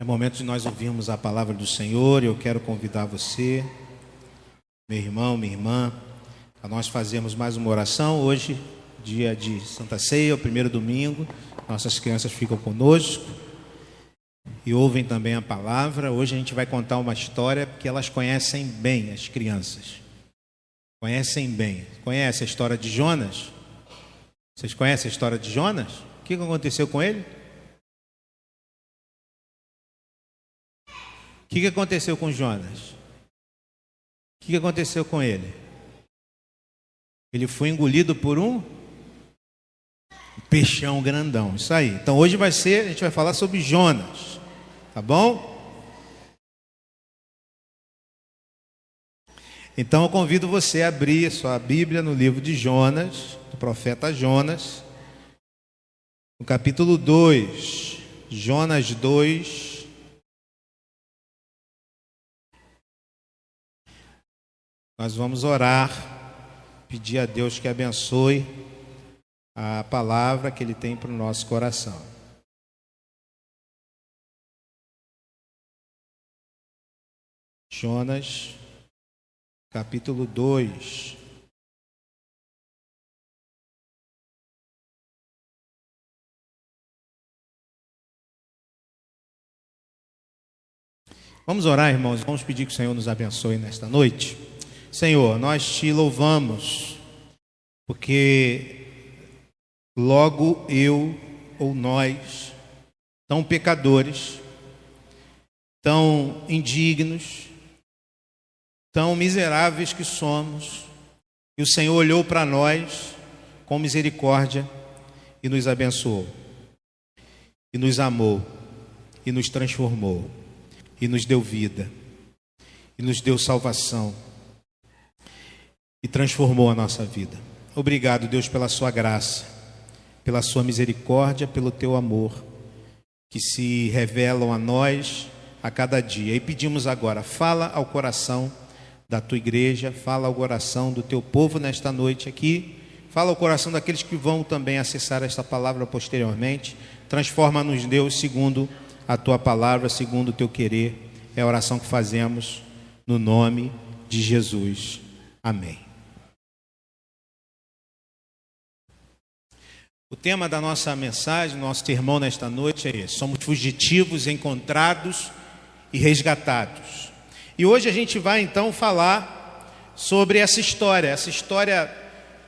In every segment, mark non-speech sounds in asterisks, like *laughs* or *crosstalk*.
É momento de nós ouvirmos a palavra do Senhor e eu quero convidar você, meu irmão, minha irmã, a nós fazermos mais uma oração. Hoje, dia de Santa Ceia, o primeiro domingo, nossas crianças ficam conosco e ouvem também a palavra. Hoje a gente vai contar uma história que elas conhecem bem, as crianças. Conhecem bem. Conhece a história de Jonas? Vocês conhecem a história de Jonas? O que aconteceu com ele? O que, que aconteceu com Jonas? O que, que aconteceu com ele? Ele foi engolido por um peixão grandão. Isso aí. Então hoje vai ser, a gente vai falar sobre Jonas. Tá bom? Então eu convido você a abrir sua Bíblia no livro de Jonas, do profeta Jonas, no capítulo 2. Jonas 2, Nós vamos orar, pedir a Deus que abençoe a palavra que Ele tem para o nosso coração. Jonas, capítulo 2. Vamos orar, irmãos, vamos pedir que o Senhor nos abençoe nesta noite. Senhor, nós te louvamos, porque logo eu ou nós, tão pecadores, tão indignos, tão miseráveis que somos, e o Senhor olhou para nós com misericórdia e nos abençoou, e nos amou, e nos transformou, e nos deu vida, e nos deu salvação e transformou a nossa vida. Obrigado, Deus, pela sua graça, pela sua misericórdia, pelo teu amor, que se revelam a nós a cada dia. E pedimos agora, fala ao coração da tua igreja, fala ao coração do teu povo nesta noite aqui, fala ao coração daqueles que vão também acessar esta palavra posteriormente. Transforma-nos, Deus, segundo a tua palavra, segundo o teu querer. É a oração que fazemos no nome de Jesus. Amém. O tema da nossa mensagem, nosso sermão nesta noite é esse: somos fugitivos encontrados e resgatados. E hoje a gente vai então falar sobre essa história. Essa história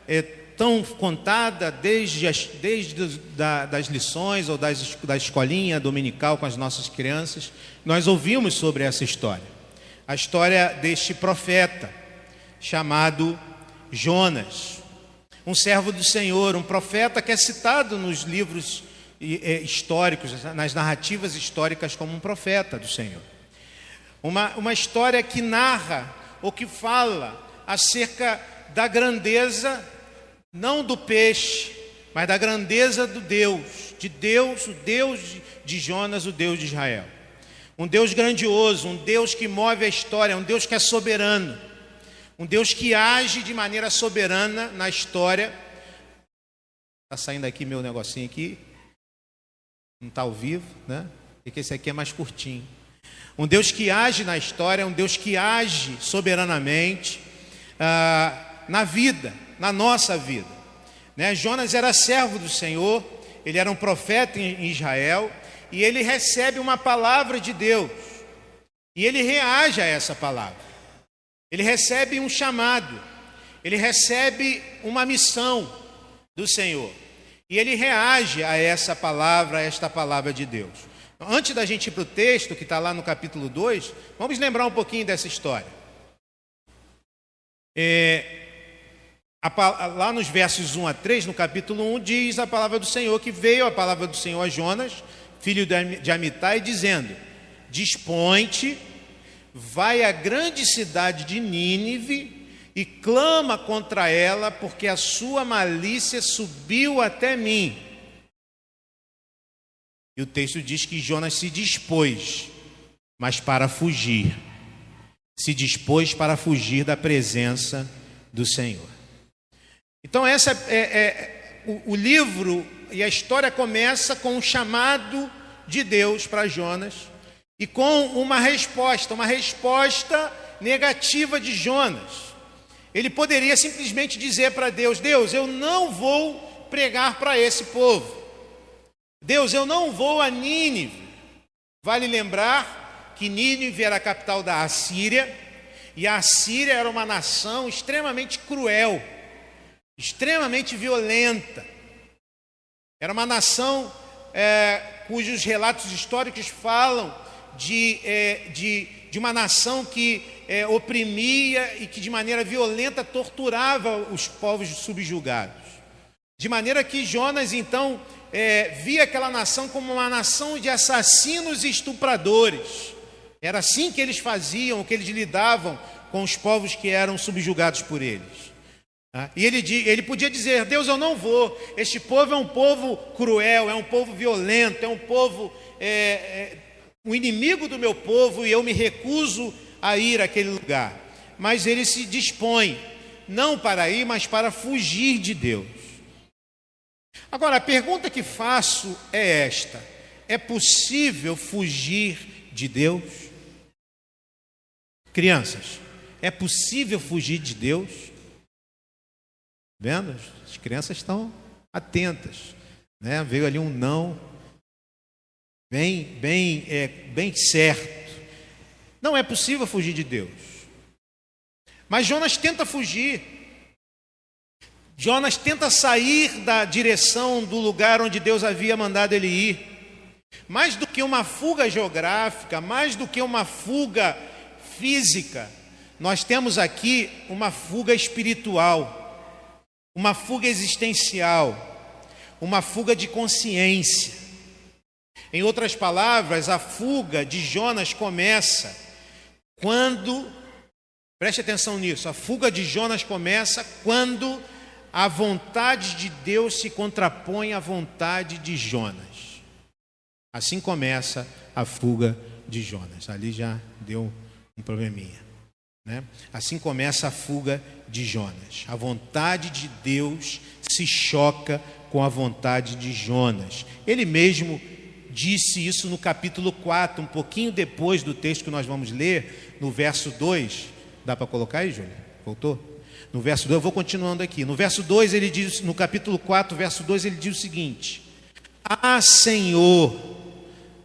é tão contada desde as, desde da, das lições ou das, da escolinha dominical com as nossas crianças. Nós ouvimos sobre essa história. A história deste profeta chamado Jonas um servo do Senhor, um profeta que é citado nos livros é, históricos, nas narrativas históricas, como um profeta do Senhor. Uma, uma história que narra ou que fala acerca da grandeza, não do peixe, mas da grandeza do Deus, de Deus, o Deus de Jonas, o Deus de Israel. Um Deus grandioso, um Deus que move a história, um Deus que é soberano um Deus que age de maneira soberana na história. Está saindo aqui meu negocinho aqui. Não está ao vivo, né? Porque esse aqui é mais curtinho. Um Deus que age na história, um Deus que age soberanamente ah, na vida, na nossa vida. Né? Jonas era servo do Senhor, ele era um profeta em Israel e ele recebe uma palavra de Deus e ele reage a essa palavra. Ele recebe um chamado, ele recebe uma missão do Senhor. E ele reage a essa palavra, a esta palavra de Deus. Antes da gente ir para o texto, que está lá no capítulo 2, vamos lembrar um pouquinho dessa história. É, a, lá nos versos 1 a 3, no capítulo 1, diz a palavra do Senhor que veio a palavra do Senhor a Jonas, filho de Amitai, dizendo: Dispõe-te vai à grande cidade de Nínive e clama contra ela, porque a sua malícia subiu até mim. E o texto diz que Jonas se dispôs, mas para fugir. Se dispôs para fugir da presença do Senhor. Então, essa é, é o, o livro e a história começa com um chamado de Deus para Jonas e com uma resposta, uma resposta negativa de Jonas. Ele poderia simplesmente dizer para Deus: Deus, eu não vou pregar para esse povo. Deus, eu não vou a Nínive. Vale lembrar que Nínive era a capital da Assíria, e a Assíria era uma nação extremamente cruel, extremamente violenta. Era uma nação é, cujos relatos históricos falam de, é, de, de uma nação que é, oprimia e que de maneira violenta torturava os povos subjugados. De maneira que Jonas então é, via aquela nação como uma nação de assassinos e estupradores. Era assim que eles faziam, que eles lidavam com os povos que eram subjugados por eles. Tá? E ele, ele podia dizer: Deus, eu não vou. Este povo é um povo cruel, é um povo violento, é um povo, é, é, um inimigo do meu povo e eu me recuso a ir àquele lugar. Mas ele se dispõe, não para ir, mas para fugir de Deus. Agora, a pergunta que faço é esta: é possível fugir de Deus? Crianças, é possível fugir de Deus? Vendo? As crianças estão atentas, né? Veio ali um não, bem, bem, é, bem certo. Não é possível fugir de Deus. Mas Jonas tenta fugir. Jonas tenta sair da direção do lugar onde Deus havia mandado ele ir. Mais do que uma fuga geográfica, mais do que uma fuga física, nós temos aqui uma fuga espiritual, uma fuga existencial, uma fuga de consciência. Em outras palavras, a fuga de Jonas começa quando, preste atenção nisso, a fuga de Jonas começa quando a vontade de Deus se contrapõe à vontade de Jonas. Assim começa a fuga de Jonas. Ali já deu um probleminha. Né? Assim começa a fuga de Jonas. A vontade de Deus se choca com a vontade de Jonas. Ele mesmo disse isso no capítulo 4, um pouquinho depois do texto que nós vamos ler, no verso 2. Dá para colocar aí, Júlia? Voltou? No verso 2, eu vou continuando aqui. No verso 2, ele diz, no capítulo 4, verso 2, ele diz o seguinte: Ah, Senhor,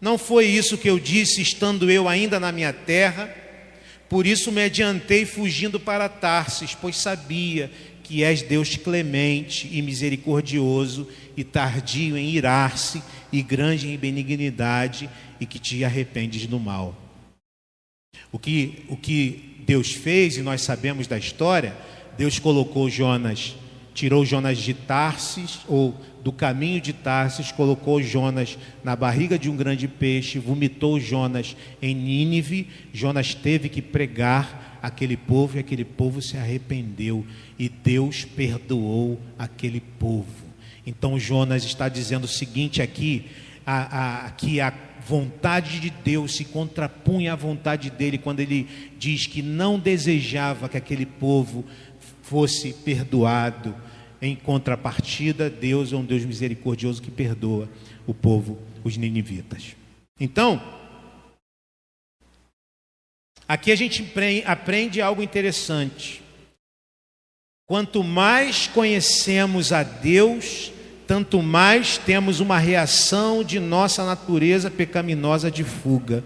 não foi isso que eu disse estando eu ainda na minha terra? Por isso me adiantei fugindo para Tarsis, pois sabia que és Deus clemente e misericordioso e tardio em irar-se e grande em benignidade e que te arrependes do mal. O que, o que Deus fez, e nós sabemos da história, Deus colocou Jonas, tirou Jonas de Tarsis, ou do caminho de Tarsis, colocou Jonas na barriga de um grande peixe, vomitou Jonas em Nínive. Jonas teve que pregar aquele povo e aquele povo se arrependeu e Deus perdoou aquele povo. Então Jonas está dizendo o seguinte aqui, a, a, que a vontade de Deus se contrapunha à vontade dele quando ele diz que não desejava que aquele povo fosse perdoado. Em contrapartida, Deus é um Deus misericordioso que perdoa o povo, os ninivitas. Então, aqui a gente aprende algo interessante. Quanto mais conhecemos a Deus, tanto mais temos uma reação de nossa natureza pecaminosa de fuga.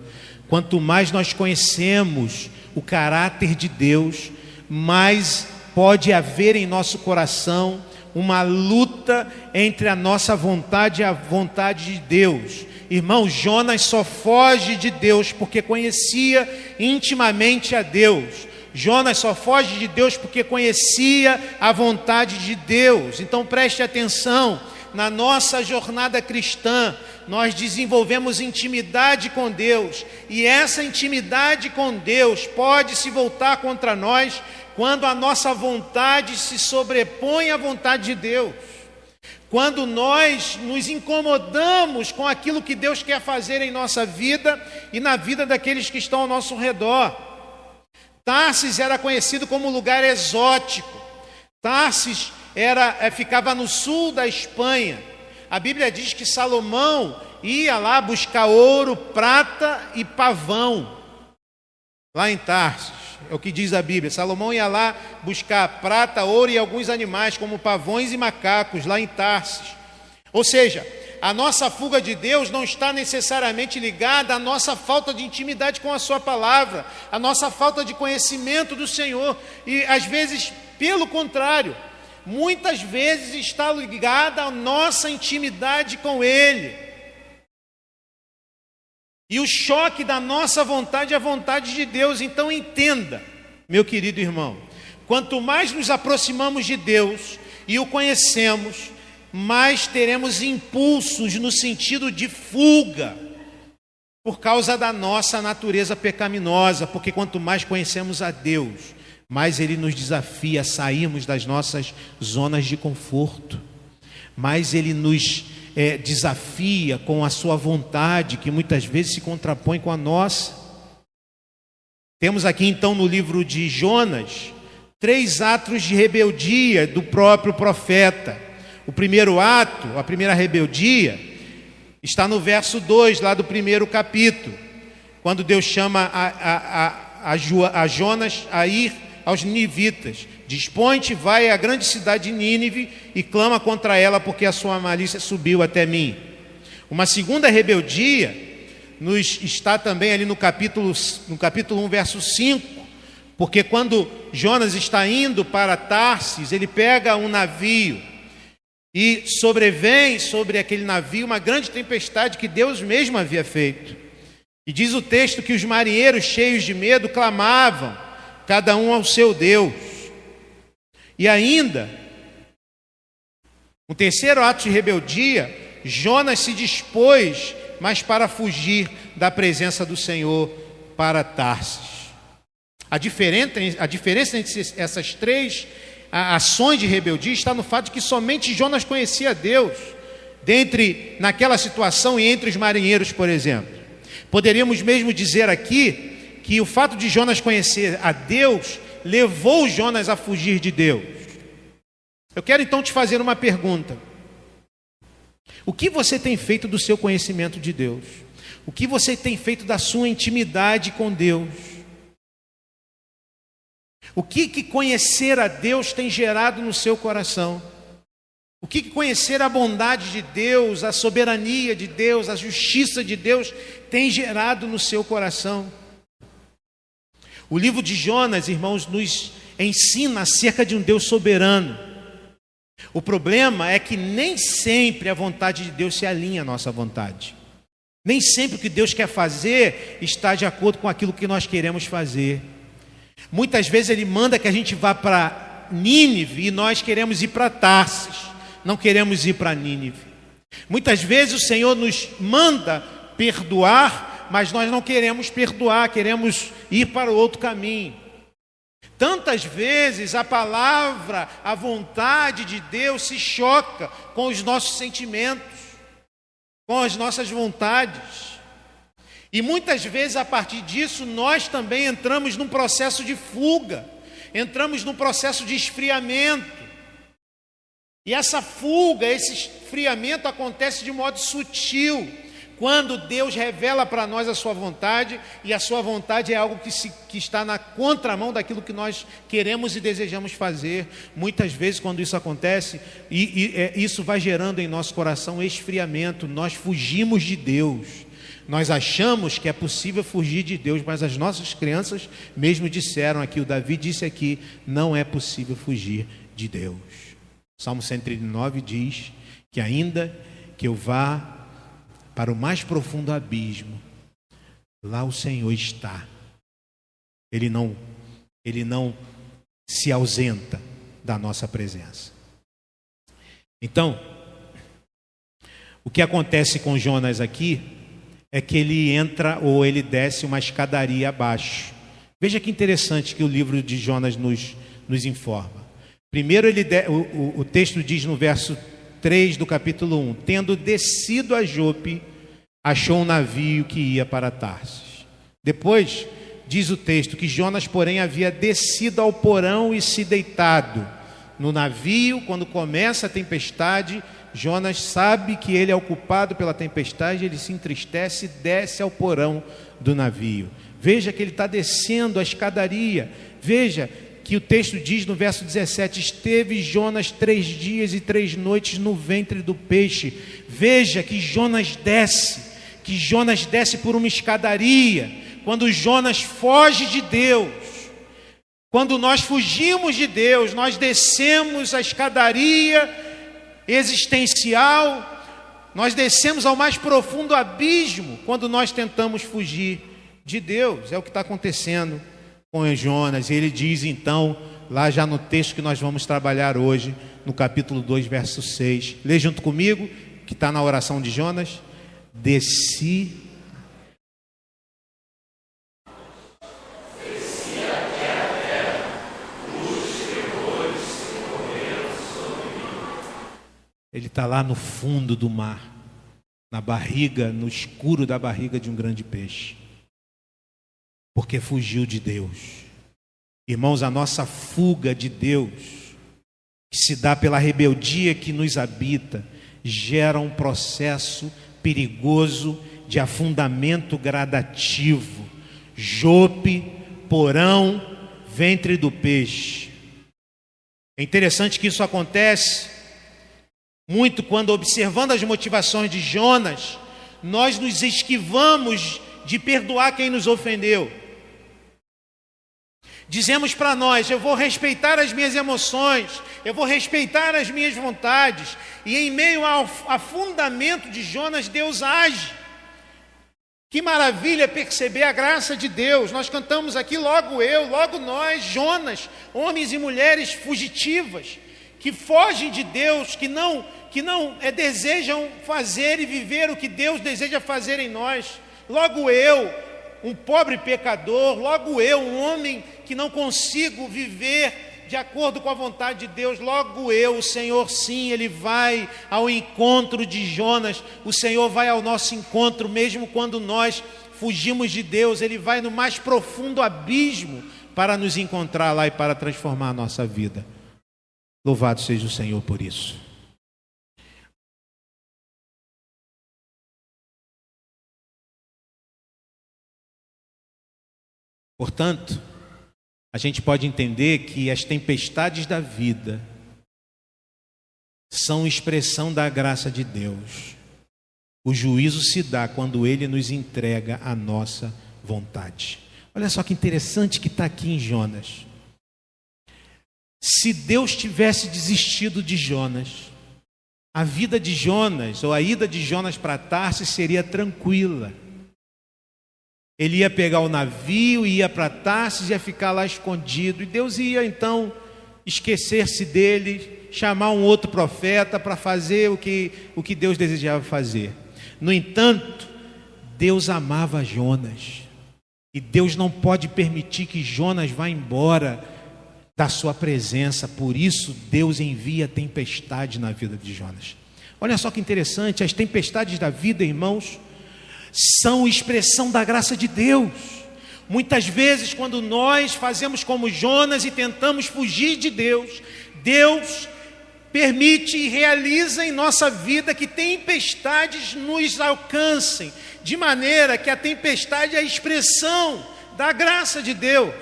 Quanto mais nós conhecemos o caráter de Deus, mais pode haver em nosso coração uma luta entre a nossa vontade e a vontade de Deus. Irmão, Jonas só foge de Deus porque conhecia intimamente a Deus. Jonas só foge de Deus porque conhecia a vontade de Deus. Então preste atenção, na nossa jornada cristã, nós desenvolvemos intimidade com Deus, e essa intimidade com Deus pode se voltar contra nós quando a nossa vontade se sobrepõe à vontade de Deus, quando nós nos incomodamos com aquilo que Deus quer fazer em nossa vida e na vida daqueles que estão ao nosso redor. Tarsis era conhecido como lugar exótico. Tarsis era, eh, ficava no sul da Espanha. A Bíblia diz que Salomão ia lá buscar ouro, prata e pavão, lá em Tarsis. É o que diz a Bíblia. Salomão ia lá buscar prata, ouro e alguns animais, como pavões e macacos, lá em Tarsis. Ou seja, a nossa fuga de Deus não está necessariamente ligada à nossa falta de intimidade com a Sua palavra, à nossa falta de conhecimento do Senhor, e às vezes, pelo contrário, muitas vezes está ligada à nossa intimidade com Ele. E o choque da nossa vontade é a vontade de Deus, então entenda, meu querido irmão, quanto mais nos aproximamos de Deus e o conhecemos, mais teremos impulsos no sentido de fuga, por causa da nossa natureza pecaminosa, porque quanto mais conhecemos a Deus, mais Ele nos desafia a sairmos das nossas zonas de conforto, mais Ele nos é, desafia com a Sua vontade, que muitas vezes se contrapõe com a nossa. Temos aqui então no livro de Jonas três atos de rebeldia do próprio profeta. O primeiro ato, a primeira rebeldia, está no verso 2, lá do primeiro capítulo, quando Deus chama a, a, a, a Jonas a ir aos ninivitas. Dispõe-te, vai à grande cidade de Nínive e clama contra ela, porque a sua malícia subiu até mim. Uma segunda rebeldia nos está também ali no capítulo, no capítulo 1, verso 5, porque quando Jonas está indo para Tarsis, ele pega um navio e sobrevém sobre aquele navio uma grande tempestade que Deus mesmo havia feito. E diz o texto que os marinheiros, cheios de medo, clamavam, cada um ao seu Deus. E ainda, um terceiro ato de rebeldia, Jonas se dispôs, mas para fugir da presença do Senhor para Tarsis. A diferença, a diferença entre essas três ações de rebeldia está no fato de que somente Jonas conhecia Deus, dentre naquela situação e entre os marinheiros, por exemplo. Poderíamos mesmo dizer aqui que o fato de Jonas conhecer a Deus levou Jonas a fugir de Deus. Eu quero então te fazer uma pergunta. O que você tem feito do seu conhecimento de Deus? O que você tem feito da sua intimidade com Deus? O que, que conhecer a Deus tem gerado no seu coração? O que, que conhecer a bondade de Deus, a soberania de Deus, a justiça de Deus tem gerado no seu coração? O livro de Jonas, irmãos, nos ensina acerca de um Deus soberano. O problema é que nem sempre a vontade de Deus se alinha à nossa vontade. Nem sempre o que Deus quer fazer está de acordo com aquilo que nós queremos fazer. Muitas vezes ele manda que a gente vá para Nínive e nós queremos ir para Tarsis, não queremos ir para Nínive. Muitas vezes o Senhor nos manda perdoar, mas nós não queremos perdoar, queremos ir para outro caminho. Tantas vezes a palavra, a vontade de Deus se choca com os nossos sentimentos, com as nossas vontades. E muitas vezes, a partir disso, nós também entramos num processo de fuga, entramos num processo de esfriamento. E essa fuga, esse esfriamento acontece de modo sutil, quando Deus revela para nós a sua vontade, e a sua vontade é algo que, se, que está na contramão daquilo que nós queremos e desejamos fazer. Muitas vezes, quando isso acontece, e, e é, isso vai gerando em nosso coração esfriamento, nós fugimos de Deus. Nós achamos que é possível fugir de Deus, mas as nossas crianças mesmo disseram aqui, o Davi disse aqui, não é possível fugir de Deus. Salmo 139 diz que ainda que eu vá para o mais profundo abismo, lá o Senhor está. Ele não ele não se ausenta da nossa presença. Então, o que acontece com Jonas aqui é que ele entra ou ele desce uma escadaria abaixo. Veja que interessante que o livro de Jonas nos, nos informa. Primeiro, ele de, o, o, texto diz no verso 3 do capítulo 1: Tendo descido a Jope, achou um navio que ia para Tarsis. Depois, diz o texto que Jonas, porém, havia descido ao porão e se deitado no navio, quando começa a tempestade, Jonas sabe que ele é o culpado pela tempestade, ele se entristece e desce ao porão do navio. Veja que ele está descendo a escadaria. Veja que o texto diz no verso 17: Esteve Jonas três dias e três noites no ventre do peixe. Veja que Jonas desce, que Jonas desce por uma escadaria. Quando Jonas foge de Deus, quando nós fugimos de Deus, nós descemos a escadaria existencial, nós descemos ao mais profundo abismo quando nós tentamos fugir de Deus. É o que está acontecendo com Jonas. E ele diz então, lá já no texto que nós vamos trabalhar hoje, no capítulo 2, verso 6. Lê junto comigo, que está na oração de Jonas. Desci Ele está lá no fundo do mar, na barriga, no escuro da barriga de um grande peixe porque fugiu de Deus. Irmãos, a nossa fuga de Deus, que se dá pela rebeldia que nos habita, gera um processo perigoso de afundamento gradativo. Jope, porão, ventre do peixe. É interessante que isso acontece muito quando, observando as motivações de Jonas, nós nos esquivamos de perdoar quem nos ofendeu. Dizemos para nós: eu vou respeitar as minhas emoções, eu vou respeitar as minhas vontades, e em meio ao afundamento de Jonas, Deus age. Que maravilha perceber a graça de Deus. Nós cantamos aqui, logo eu, logo nós, Jonas, homens e mulheres fugitivas, que fogem de Deus, que não, que não é, desejam fazer e viver o que Deus deseja fazer em nós. Logo eu, um pobre pecador, logo eu, um homem que não consigo viver de acordo com a vontade de Deus, logo eu, o Senhor sim, Ele vai ao encontro de Jonas, o Senhor vai ao nosso encontro, mesmo quando nós fugimos de Deus, Ele vai no mais profundo abismo para nos encontrar lá e para transformar a nossa vida. Louvado seja o Senhor por isso. Portanto, a gente pode entender que as tempestades da vida são expressão da graça de Deus. O juízo se dá quando ele nos entrega a nossa vontade. Olha só que interessante que está aqui em Jonas. Se Deus tivesse desistido de Jonas, a vida de Jonas, ou a ida de Jonas para Tarsis seria tranquila. Ele ia pegar o navio, ia para Tarsis, ia ficar lá escondido. E Deus ia então esquecer-se dele, chamar um outro profeta para fazer o que, o que Deus desejava fazer. No entanto, Deus amava Jonas. E Deus não pode permitir que Jonas vá embora da sua presença. Por isso, Deus envia tempestade na vida de Jonas. Olha só que interessante, as tempestades da vida, irmãos, são expressão da graça de Deus. Muitas vezes, quando nós fazemos como Jonas e tentamos fugir de Deus, Deus permite e realiza em nossa vida que tempestades nos alcancem, de maneira que a tempestade é a expressão da graça de Deus.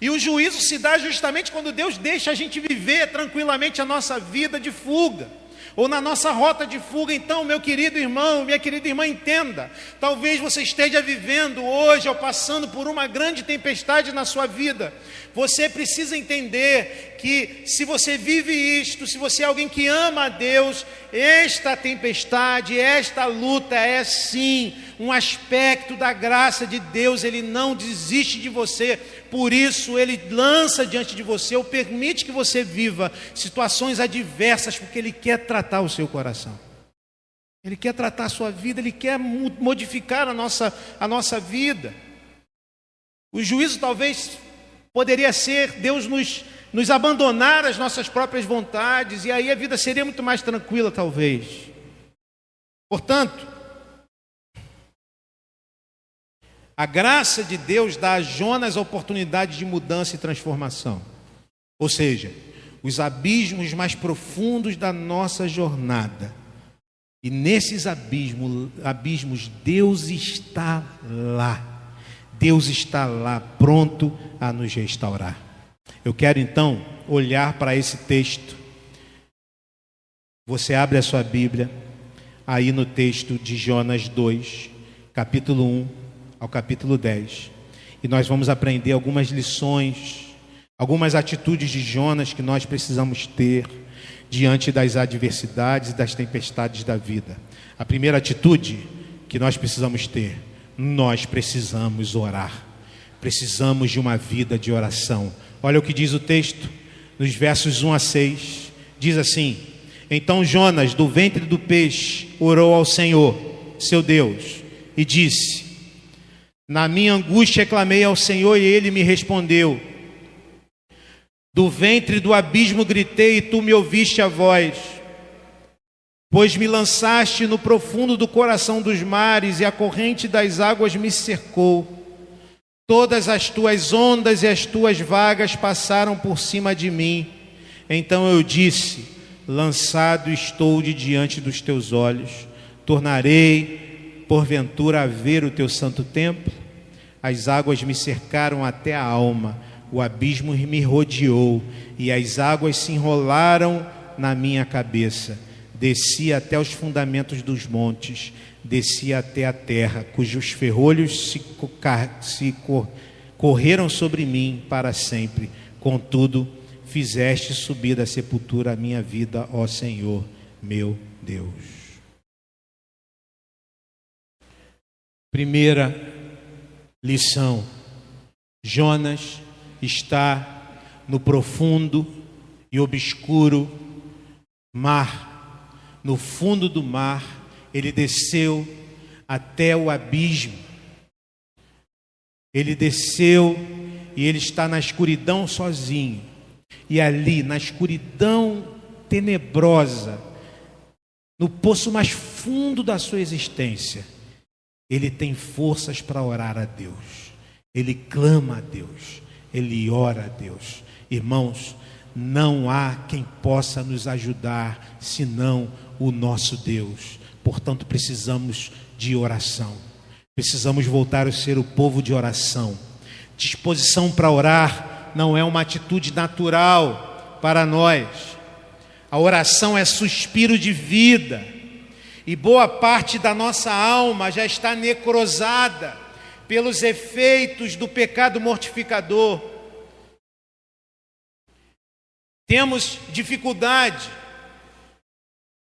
E o juízo se dá justamente quando Deus deixa a gente viver tranquilamente a nossa vida de fuga ou na nossa rota de fuga. Então, meu querido irmão, minha querida irmã, entenda: talvez você esteja vivendo hoje ou passando por uma grande tempestade na sua vida. Você precisa entender que se você vive isto, se você é alguém que ama a Deus, esta tempestade, esta luta é sim um aspecto da graça de Deus, Ele não desiste de você, por isso Ele lança diante de você, ou permite que você viva situações adversas, porque Ele quer tratar o seu coração. Ele quer tratar a sua vida, Ele quer modificar a nossa, a nossa vida. O juízo talvez poderia ser Deus nos, nos abandonar as nossas próprias vontades, e aí a vida seria muito mais tranquila, talvez. Portanto, A graça de Deus dá a Jonas a oportunidade de mudança e transformação. Ou seja, os abismos mais profundos da nossa jornada. E nesses abismos, abismos, Deus está lá. Deus está lá pronto a nos restaurar. Eu quero então olhar para esse texto. Você abre a sua Bíblia aí no texto de Jonas 2, capítulo 1 ao capítulo 10. E nós vamos aprender algumas lições, algumas atitudes de Jonas que nós precisamos ter diante das adversidades e das tempestades da vida. A primeira atitude que nós precisamos ter, nós precisamos orar. Precisamos de uma vida de oração. Olha o que diz o texto, nos versos 1 a 6. Diz assim: Então Jonas, do ventre do peixe, orou ao Senhor, seu Deus, e disse: Na minha angústia clamei ao Senhor e ele me respondeu. Do ventre do abismo gritei e tu me ouviste a voz. Pois me lançaste no profundo do coração dos mares e a corrente das águas me cercou. Todas as tuas ondas e as tuas vagas passaram por cima de mim. Então eu disse: Lançado estou de diante dos teus olhos. Tornarei, porventura, a ver o teu santo templo. As águas me cercaram até a alma o abismo me rodeou e as águas se enrolaram na minha cabeça. Desci até os fundamentos dos montes, desci até a terra, cujos ferrolhos se, se correram sobre mim para sempre. Contudo, fizeste subir da sepultura a minha vida, ó Senhor, meu Deus. Primeira lição: Jonas está no profundo e obscuro mar. No fundo do mar, ele desceu até o abismo. Ele desceu e ele está na escuridão sozinho. E ali, na escuridão tenebrosa, no poço mais fundo da sua existência, ele tem forças para orar a Deus. Ele clama a Deus ele ora a Deus. Irmãos, não há quem possa nos ajudar senão o nosso Deus. Portanto, precisamos de oração. Precisamos voltar a ser o povo de oração. Disposição para orar não é uma atitude natural para nós. A oração é suspiro de vida. E boa parte da nossa alma já está necrosada pelos efeitos do pecado mortificador. Temos dificuldade,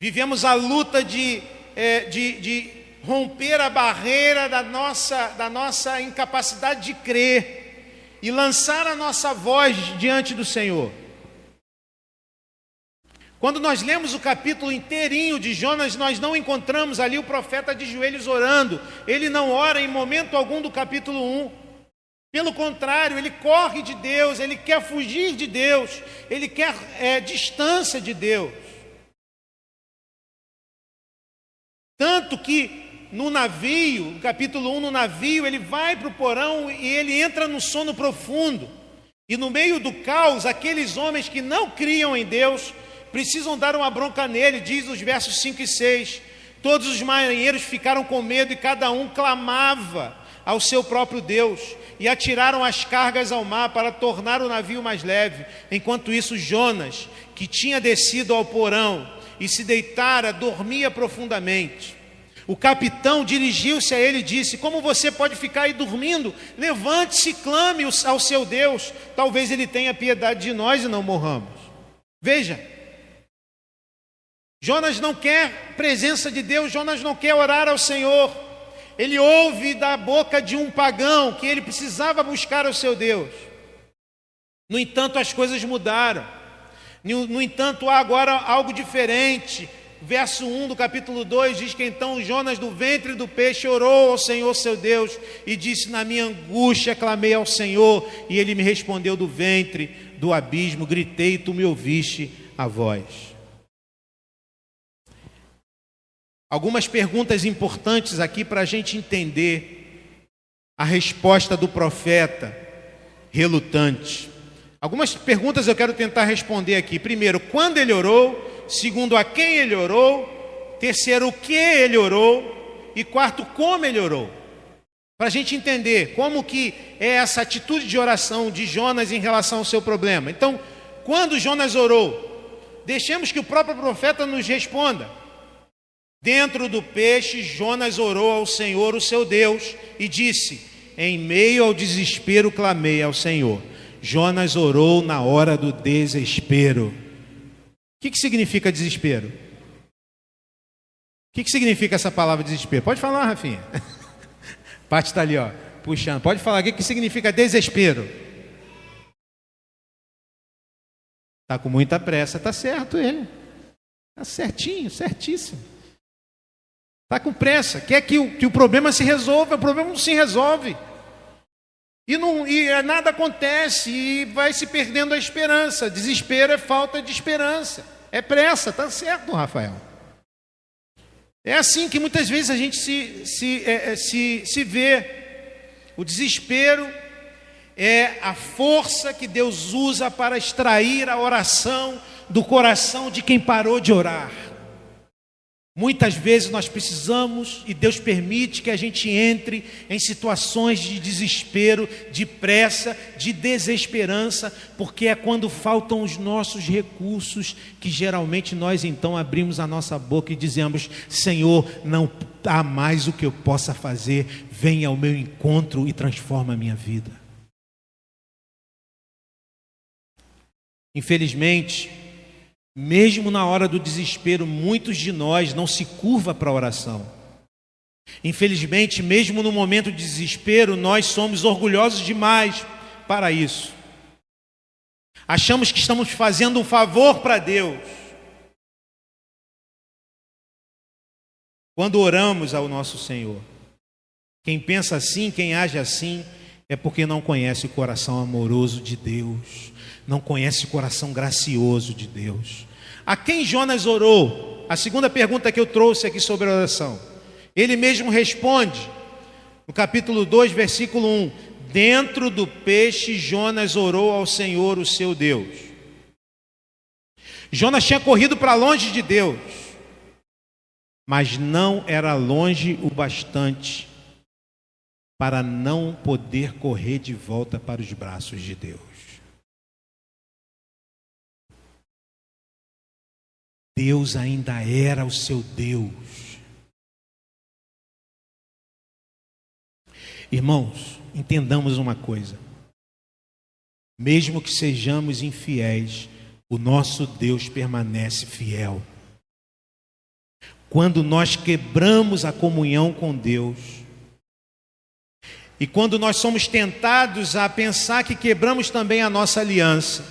vivemos a luta de, é, de, de romper a barreira da nossa, da nossa incapacidade de crer e lançar a nossa voz diante do Senhor. Quando nós lemos o capítulo inteirinho de Jonas, nós não encontramos ali o profeta de joelhos orando. Ele não ora em momento algum do capítulo 1. Pelo contrário, ele corre de Deus, ele quer fugir de Deus, ele quer é, distância de Deus. Tanto que no navio, capítulo 1, no navio, ele vai para o porão e ele entra no sono profundo. E no meio do caos, aqueles homens que não criam em Deus, precisam dar uma bronca nele, diz os versos 5 e 6. Todos os marinheiros ficaram com medo e cada um clamava ao seu próprio Deus e atiraram as cargas ao mar para tornar o navio mais leve. Enquanto isso, Jonas, que tinha descido ao porão e se deitara, dormia profundamente. O capitão dirigiu-se a ele e disse: Como você pode ficar aí dormindo? Levante-se e clame ao seu Deus. Talvez ele tenha piedade de nós e não morramos. Veja, Jonas não quer presença de Deus, Jonas não quer orar ao Senhor. Ele ouve da boca de um pagão que ele precisava buscar o seu Deus. No entanto, as coisas mudaram. No, entanto, há agora algo diferente. Verso 1 do capítulo 2 diz que então Jonas, do ventre do peixe, orou ao Senhor seu Deus e disse: Na minha angústia clamei ao Senhor, e ele me respondeu do ventre do abismo, gritei e tu me ouviste a voz. Algumas perguntas importantes aqui para a gente entender a resposta do profeta relutante. Algumas perguntas eu quero tentar responder aqui. Primeiro, quando ele orou? Segundo, a quem ele orou? Terceiro, o que ele orou? E quarto, como ele orou? Para a gente entender como que é essa atitude de oração de Jonas em relação ao seu problema. Então, quando Jonas orou, deixemos que o próprio profeta nos responda. Dentro do peixe, Jonas orou ao Senhor, o seu Deus, e disse: Em meio ao desespero, clamei ao Senhor. Jonas orou na hora do desespero. O que, que significa desespero? O que, que significa essa palavra desespero? Pode falar, Rafinha. *laughs* Pati está ali, ó, puxando. Pode falar o que, que significa desespero. Está com muita pressa, está certo ele. Está certinho, certíssimo. Está com pressa, quer que o, que o problema se resolva, o problema não se resolve. E, não, e nada acontece e vai se perdendo a esperança. Desespero é falta de esperança. É pressa, tá certo, Rafael. É assim que muitas vezes a gente se, se, é, é, se, se vê. O desespero é a força que Deus usa para extrair a oração do coração de quem parou de orar. Muitas vezes nós precisamos e Deus permite que a gente entre em situações de desespero, de pressa, de desesperança, porque é quando faltam os nossos recursos que geralmente nós então abrimos a nossa boca e dizemos: Senhor, não há mais o que eu possa fazer, venha ao meu encontro e transforma a minha vida. Infelizmente, mesmo na hora do desespero, muitos de nós não se curva para a oração. Infelizmente, mesmo no momento de desespero, nós somos orgulhosos demais para isso. Achamos que estamos fazendo um favor para Deus. Quando oramos ao nosso Senhor. Quem pensa assim, quem age assim, é porque não conhece o coração amoroso de Deus não conhece o coração gracioso de Deus. A quem Jonas orou? A segunda pergunta que eu trouxe aqui sobre a oração. Ele mesmo responde, no capítulo 2, versículo 1: Dentro do peixe, Jonas orou ao Senhor, o seu Deus. Jonas tinha corrido para longe de Deus, mas não era longe o bastante para não poder correr de volta para os braços de Deus. Deus ainda era o seu Deus. Irmãos, entendamos uma coisa. Mesmo que sejamos infiéis, o nosso Deus permanece fiel. Quando nós quebramos a comunhão com Deus, e quando nós somos tentados a pensar que quebramos também a nossa aliança,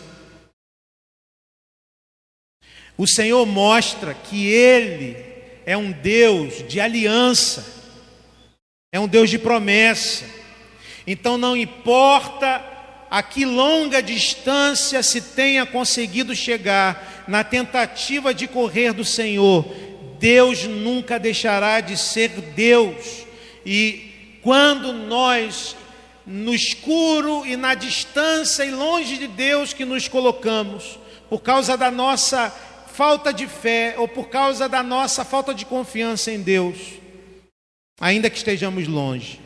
o Senhor mostra que Ele é um Deus de aliança, é um Deus de promessa. Então não importa a que longa distância se tenha conseguido chegar na tentativa de correr do Senhor, Deus nunca deixará de ser Deus. E quando nós no escuro e na distância e longe de Deus que nos colocamos, por causa da nossa falta de fé ou por causa da nossa falta de confiança em Deus, ainda que estejamos longe,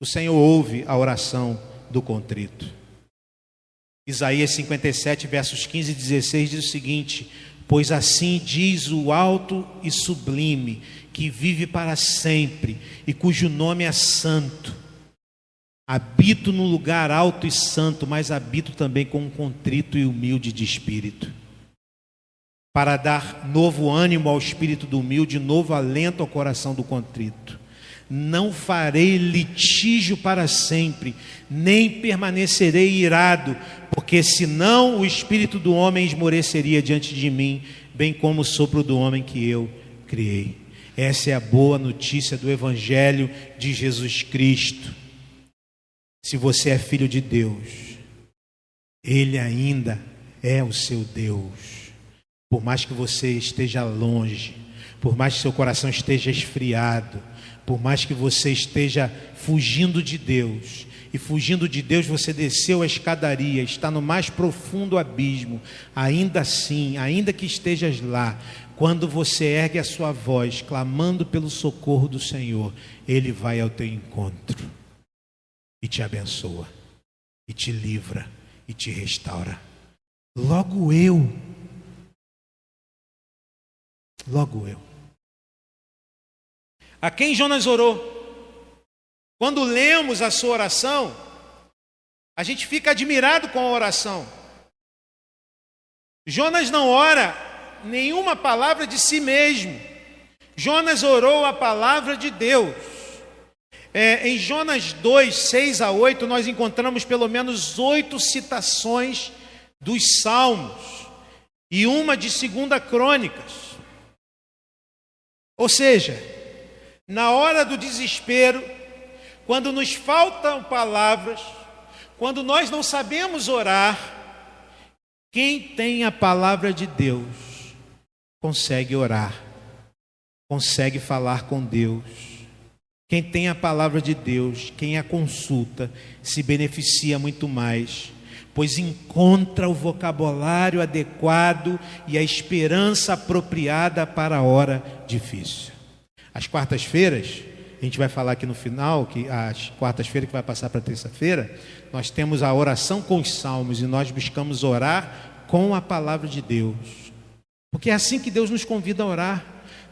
o Senhor ouve a oração do contrito. Isaías 57, versos 15 e 16 diz o seguinte: Pois assim diz o alto e sublime, que vive para sempre e cujo nome é santo. Habito no lugar alto e santo, mas habito também com um contrito e humilde de espírito para dar novo ânimo ao espírito do humilde, novo alento ao coração do contrito. Não farei litígio para sempre, nem permanecerei irado, porque senão o espírito do homem esmoreceria diante de mim, bem como o sopro do homem que eu criei. Essa é a boa notícia do Evangelho de Jesus Cristo. Se você é filho de Deus, Ele ainda é o seu Deus. Por mais que você esteja longe, por mais que seu coração esteja esfriado, Por mais que você esteja fugindo de Deus, e fugindo de Deus você desceu a escadaria, está no mais profundo abismo, ainda assim, ainda que estejas lá, quando você ergue a sua voz, clamando pelo socorro do Senhor, Ele vai ao teu encontro e te abençoa, e te livra, e te restaura. Logo eu, logo eu. A quem Jonas orou? Quando lemos a sua oração, a gente fica admirado com a oração. Jonas não ora nenhuma palavra de si mesmo. Jonas orou a palavra de Deus. É, em Jonas 2, 6 a 8, nós encontramos pelo menos oito citações dos Salmos e uma de Segunda Crônicas. Ou seja, na hora do desespero, quando nos faltam palavras, quando nós não sabemos orar, quem tem a palavra de Deus consegue orar, consegue falar com Deus. Quem tem a palavra de Deus, quem a consulta, se beneficia muito mais, pois encontra o vocabulário adequado e a esperança apropriada para a hora difícil. Às quartas-feiras, a gente vai falar aqui no final, que às quartas-feiras que vai passar para terça-feira, nós temos a oração com os salmos e nós buscamos orar com a palavra de Deus. Porque é assim que Deus nos convida a orar.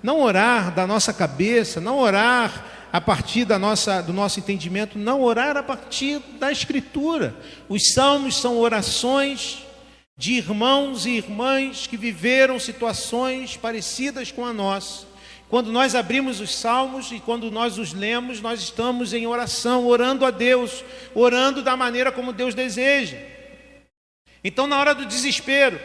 Não orar da nossa cabeça, não orar a partir da nossa, do nosso entendimento, não orar a partir da Escritura. Os salmos são orações de irmãos e irmãs que viveram situações parecidas com a nossa quando nós abrimos os salmos e quando nós os lemos, nós estamos em oração, orando a Deus, orando da maneira como Deus deseja. Então, na hora do desespero,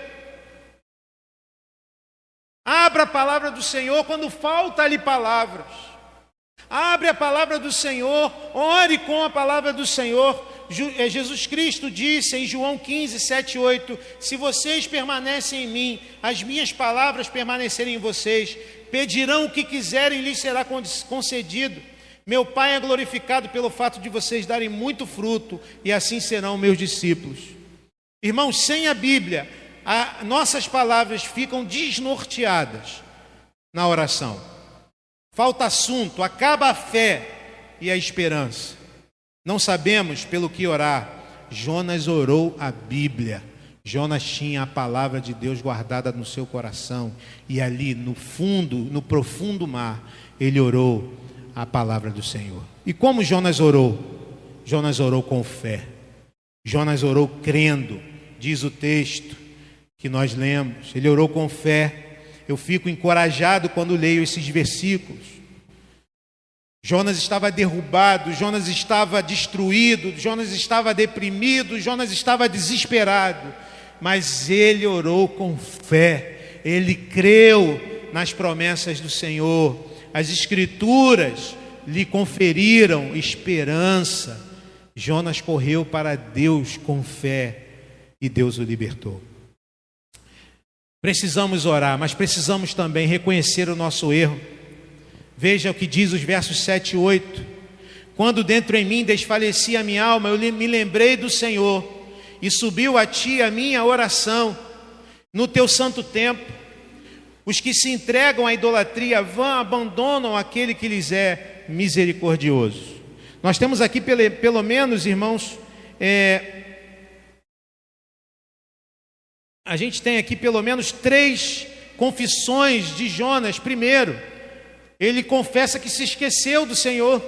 abra a palavra do Senhor quando falta ali palavras. Abre a palavra do Senhor, ore com a palavra do Senhor. Eh, Jesus Cristo disse em João 15, 7 8: Se vocês permanecem em mim, as minhas palavras permanecerem em vocês, pedirão o que quiserem, lhes será concedido. Meu Pai é glorificado pelo fato de vocês darem muito fruto, e assim serão meus discípulos. Irmãos, sem a Bíblia, a, nossas palavras ficam desnorteadas na oração. Falta assunto, acaba a fé e a esperança. Não sabemos pelo que orar. Jonas orou a Bíblia. Jonas tinha a palavra de Deus guardada no seu coração, e ali no fundo, no profundo mar, ele orou a palavra do Senhor. E como Jonas orou? Jonas orou com fé. Jonas orou crendo, diz o texto que nós lemos. Ele orou com fé. Eu fico encorajado quando leio esses versículos. Jonas estava derrubado, Jonas estava destruído, Jonas estava deprimido, Jonas estava desesperado mas ele orou com fé, ele creu nas promessas do Senhor. As Escrituras lhe conferiram esperança. Jonas correu para Deus com fé e Deus o libertou. Precisamos orar, mas precisamos também reconhecer o nosso erro. Veja o que diz os versos 7 e 8. Quando dentro em mim desfalecia a minha alma, eu me lembrei do Senhor e subiu a ti a minha oração no teu santo templo. Os que se entregam à idolatria vão, abandonam aquele que lhes é misericordioso. Nós temos aqui, pelo menos, irmãos, é, a gente tem aqui pelo menos três confissões de Jonas. Primeiro, ele confessa que se esqueceu do Senhor.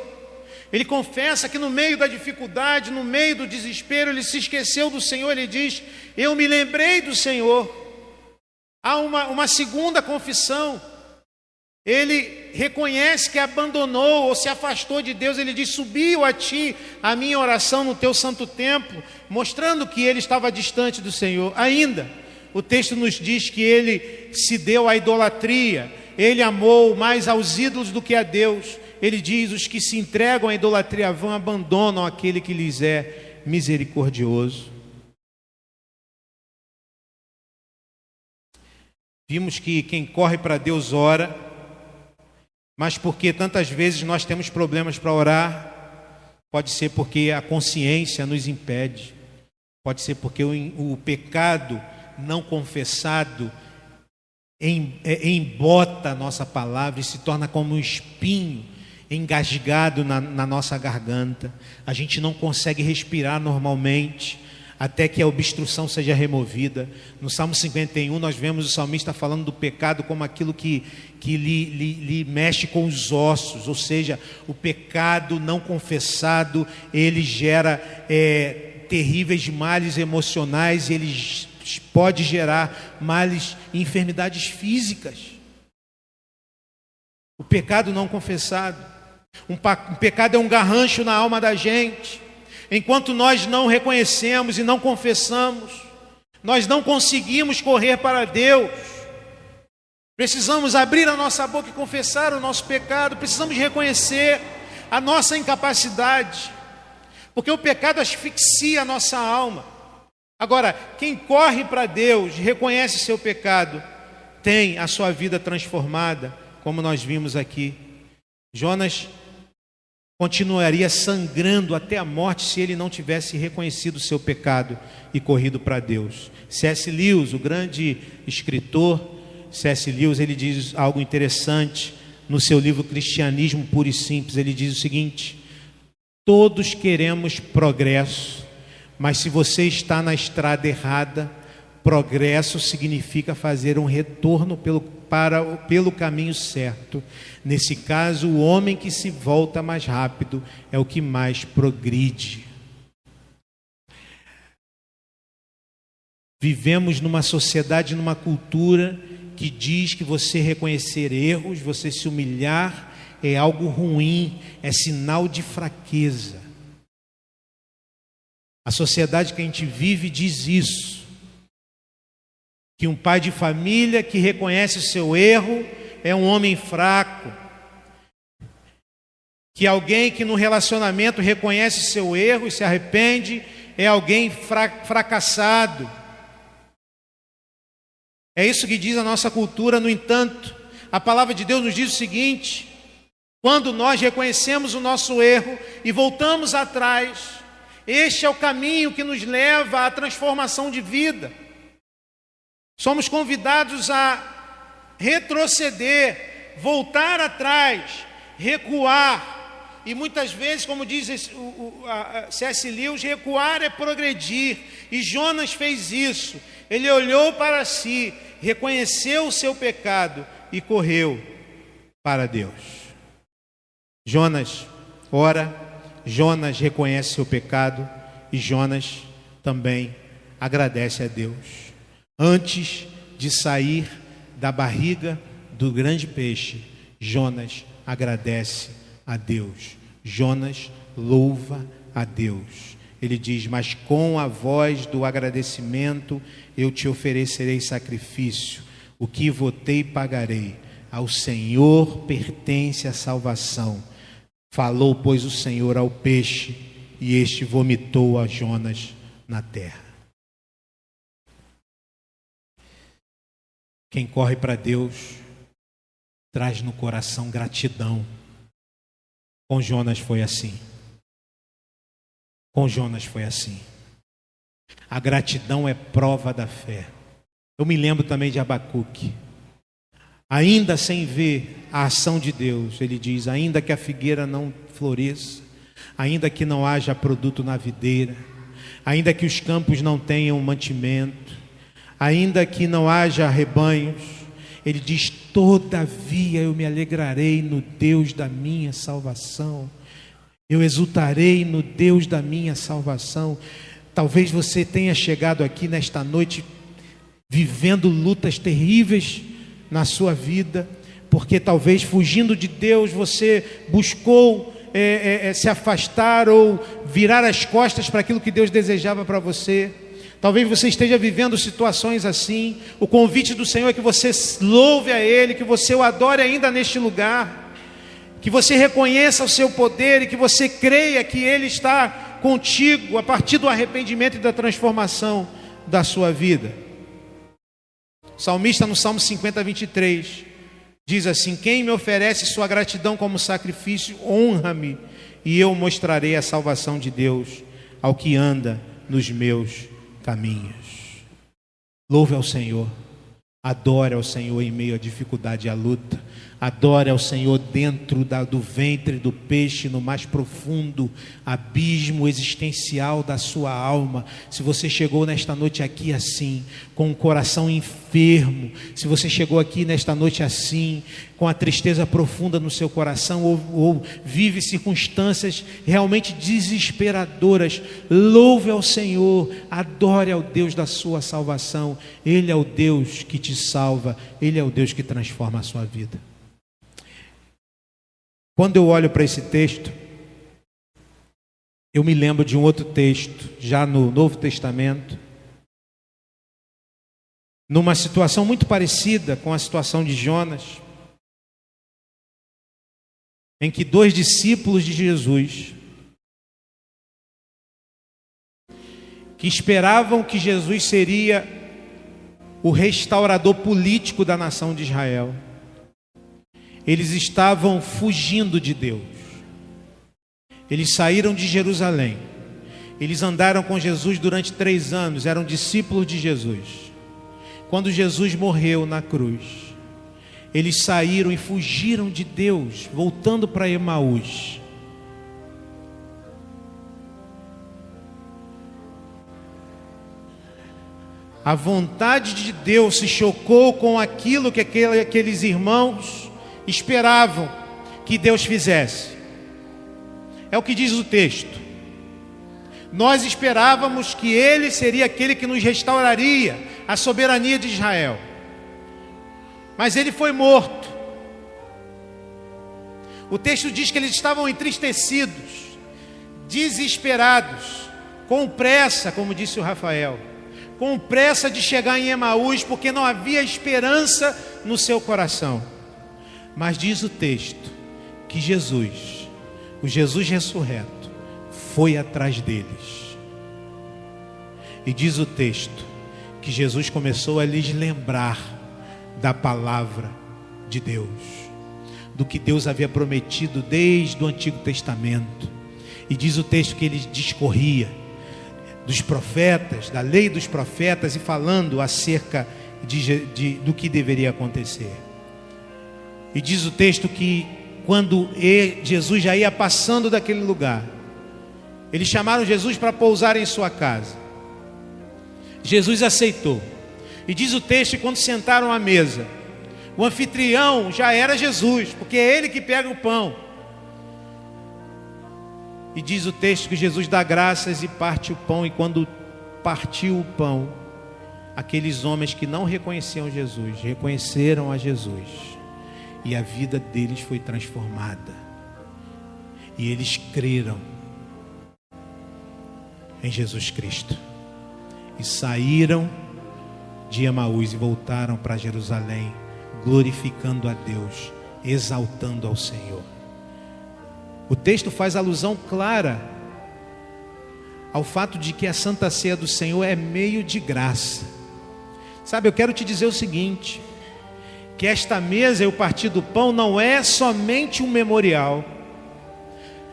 Ele confessa que no meio da dificuldade, no meio do desespero, ele se esqueceu do Senhor. Ele diz: Eu me lembrei do Senhor. Há uma, uma segunda confissão. Ele reconhece que abandonou ou se afastou de Deus. Ele diz: Subiu a ti a minha oração no teu santo templo, mostrando que ele estava distante do Senhor. Ainda, o texto nos diz que ele se deu à idolatria, ele amou mais aos ídolos do que a Deus. Ele diz: os que se entregam à idolatria vão abandonam aquele que lhes é misericordioso. Vimos que quem corre para Deus ora, mas porque tantas vezes nós temos problemas para orar, pode ser porque a consciência nos impede, pode ser porque o, o pecado não confessado é, embota a nossa palavra e se torna como um espinho engasgado na, na nossa garganta. A gente não consegue respirar normalmente até que a obstrução seja removida. No Salmo 51, nós vemos o salmista falando do pecado como aquilo que, que lhe, lhe, lhe, mexe com os ossos, ou seja, o pecado não confessado, ele gera é, terríveis males emocionais, ele pode gerar males e enfermidades físicas. O pecado não confessado. Um, um pecado é um garrancho na alma da gente. Enquanto nós não reconhecemos e não confessamos, nós não conseguimos correr para Deus. Precisamos abrir a nossa boca e confessar o nosso pecado, precisamos reconhecer a nossa incapacidade, porque o pecado asfixia a nossa alma. Agora, quem corre para Deus, reconhece seu pecado, tem a sua vida transformada, como nós vimos aqui. Jonas continuaria sangrando até a morte se ele não tivesse reconhecido seu pecado e corrido para Deus. C.S. Lewis, o grande escritor, C.S. Lewis, ele diz algo interessante no seu livro Cristianismo Puro e Simples. Ele diz o seguinte: Todos queremos progresso, mas se você está na estrada errada, progresso significa fazer um retorno pelo, para, pelo caminho certo. Nesse caso, o homem que se volta mais rápido é o que mais progride. Vivemos numa sociedade, numa cultura que diz que você reconhecer erros, você se humilhar é algo ruim, é sinal de fraqueza. A sociedade que a gente vive diz isso. Que um pai de família que reconhece o seu erro é um homem fraco. Que alguém que no relacionamento reconhece seu erro e se arrepende é alguém fra fracassado. É isso que diz a nossa cultura, no entanto, a palavra de Deus nos diz o seguinte: quando nós reconhecemos o nosso erro e voltamos atrás, este é o caminho que nos leva à transformação de vida. Somos convidados a retroceder, voltar atrás, recuar. E muitas vezes, como diz o, C.S. Lewis, recuar é progredir. E Jonas fez isso. Ele olhou para si, reconheceu o seu pecado e correu para Deus. Jonas ora, Jonas reconhece seu pecado e Jonas também agradece a Deus. Antes de sair da barriga do grande peixe, Jonas agradece a Deus. Jonas louva a Deus. Ele diz: Mas com a voz do agradecimento eu te oferecerei sacrifício. O que votei pagarei. Ao Senhor pertence a salvação. Falou, pois, o Senhor ao peixe, e este vomitou a Jonas na terra. Quem corre para Deus traz no coração gratidão. Com Jonas foi assim. Com Jonas foi assim. A gratidão é prova da fé. Eu me lembro também de Abacuque. Ainda sem ver a ação de Deus, ele diz: ainda que a figueira não floresça, ainda que não haja produto na videira, ainda que os campos não tenham mantimento, ainda que não haja rebanhos, ele diz: Todavia eu me alegrarei no Deus da minha salvação, eu exultarei no Deus da minha salvação. Talvez você tenha chegado aqui nesta noite vivendo lutas terríveis na sua vida, porque talvez fugindo de Deus você buscou é, é, é se afastar ou virar as costas para aquilo que Deus desejava para você. Talvez você esteja vivendo situações assim. O convite do Senhor é que você louve a Ele, que você o adore ainda neste lugar, que você reconheça o seu poder e que você creia que Ele está contigo a partir do arrependimento e da transformação da sua vida. Salmista no Salmo 50, 23, Diz assim: Quem me oferece sua gratidão como sacrifício, honra-me, e eu mostrarei a salvação de Deus ao que anda nos meus caminhos. Louve ao Senhor, adore ao Senhor em meio à dificuldade e à luta. Adore ao Senhor dentro da, do ventre do peixe, no mais profundo abismo existencial da sua alma. Se você chegou nesta noite aqui assim, com o coração enfermo, se você chegou aqui nesta noite assim, com a tristeza profunda no seu coração, ou, ou vive circunstâncias realmente desesperadoras, louve ao Senhor, adore ao Deus da sua salvação. Ele é o Deus que te salva, Ele é o Deus que transforma a sua vida. Quando eu olho para esse texto, eu me lembro de um outro texto, já no Novo Testamento, numa situação muito parecida com a situação de Jonas, em que dois discípulos de Jesus, que esperavam que Jesus seria o restaurador político da nação de Israel, eles estavam fugindo de Deus. Eles saíram de Jerusalém. Eles andaram com Jesus durante três anos, eram discípulos de Jesus. Quando Jesus morreu na cruz, eles saíram e fugiram de Deus, voltando para Emaús. A vontade de Deus se chocou com aquilo que aqueles irmãos esperavam que Deus fizesse. É o que diz o texto. Nós esperávamos que ele seria aquele que nos restauraria a soberania de Israel. Mas ele foi morto. O texto diz que eles estavam entristecidos, desesperados, com pressa, como disse o Rafael, com pressa de chegar em Emaús, porque não havia esperança no seu coração. Mas diz o texto que Jesus, o Jesus ressurreto, foi atrás deles. E diz o texto que Jesus começou a lhes lembrar da palavra de Deus, do que Deus havia prometido desde o Antigo Testamento. E diz o texto que ele discorria dos profetas, da lei dos profetas, e falando acerca de, de, do que deveria acontecer. E diz o texto que quando Jesus já ia passando daquele lugar, eles chamaram Jesus para pousar em sua casa. Jesus aceitou. E diz o texto que quando sentaram à mesa, o anfitrião já era Jesus, porque é ele que pega o pão. E diz o texto que Jesus dá graças e parte o pão, e quando partiu o pão, aqueles homens que não reconheciam Jesus, reconheceram a Jesus e a vida deles foi transformada. E eles creram em Jesus Cristo. E saíram de Emaús e voltaram para Jerusalém, glorificando a Deus, exaltando ao Senhor. O texto faz alusão clara ao fato de que a Santa Ceia do Senhor é meio de graça. Sabe, eu quero te dizer o seguinte: que esta mesa e o partir do pão não é somente um memorial.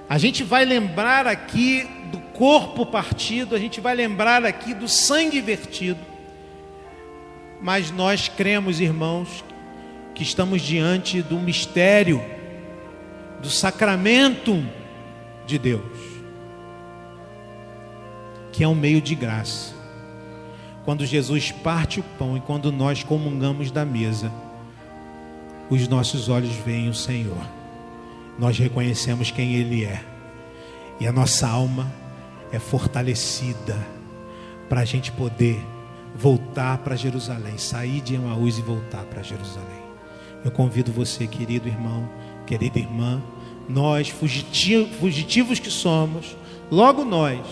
A gente vai lembrar aqui do corpo partido, a gente vai lembrar aqui do sangue vertido. Mas nós cremos, irmãos, que estamos diante do mistério, do sacramento de Deus, que é um meio de graça. Quando Jesus parte o pão e quando nós comungamos da mesa, os nossos olhos veem o Senhor. Nós reconhecemos quem Ele é. E a nossa alma é fortalecida para a gente poder voltar para Jerusalém, sair de Emaús e voltar para Jerusalém. Eu convido você, querido irmão, querida irmã, nós, fugitivos que somos, logo nós,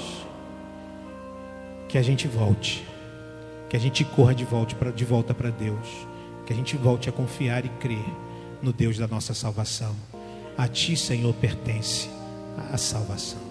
que a gente volte, que a gente corra de volta para Deus que a gente volte a confiar e crer no Deus da nossa salvação. A Ti, Senhor, pertence a salvação.